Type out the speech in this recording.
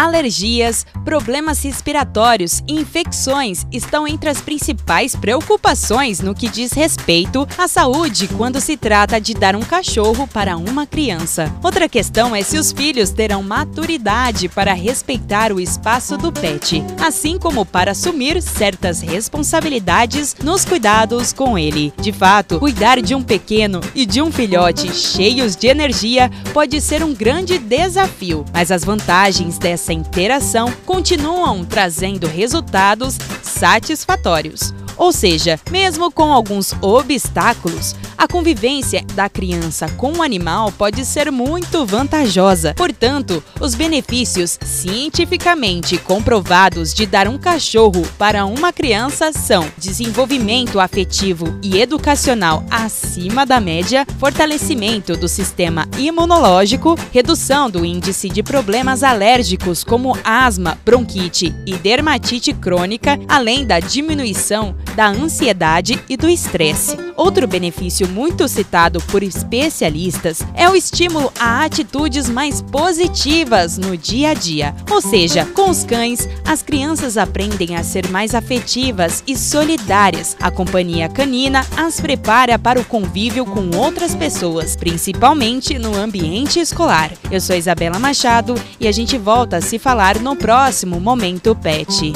Alergias, problemas respiratórios e infecções estão entre as principais preocupações no que diz respeito à saúde quando se trata de dar um cachorro para uma criança. Outra questão é se os filhos terão maturidade para respeitar o espaço do pet, assim como para assumir certas responsabilidades nos cuidados com ele. De fato, cuidar de um pequeno e de um filhote cheios de energia pode ser um grande desafio, mas as vantagens dessa essa interação continuam trazendo resultados satisfatórios. Ou seja, mesmo com alguns obstáculos, a convivência da criança com o animal pode ser muito vantajosa. Portanto, os benefícios cientificamente comprovados de dar um cachorro para uma criança são desenvolvimento afetivo e educacional acima da média, fortalecimento do sistema imunológico, redução do índice de problemas alérgicos como asma, bronquite e dermatite crônica, além da diminuição da ansiedade e do estresse. Outro benefício muito citado por especialistas é o estímulo a atitudes mais positivas no dia a dia. Ou seja, com os cães, as crianças aprendem a ser mais afetivas e solidárias. A companhia canina as prepara para o convívio com outras pessoas, principalmente no ambiente escolar. Eu sou Isabela Machado e a gente volta a se falar no próximo Momento Pet.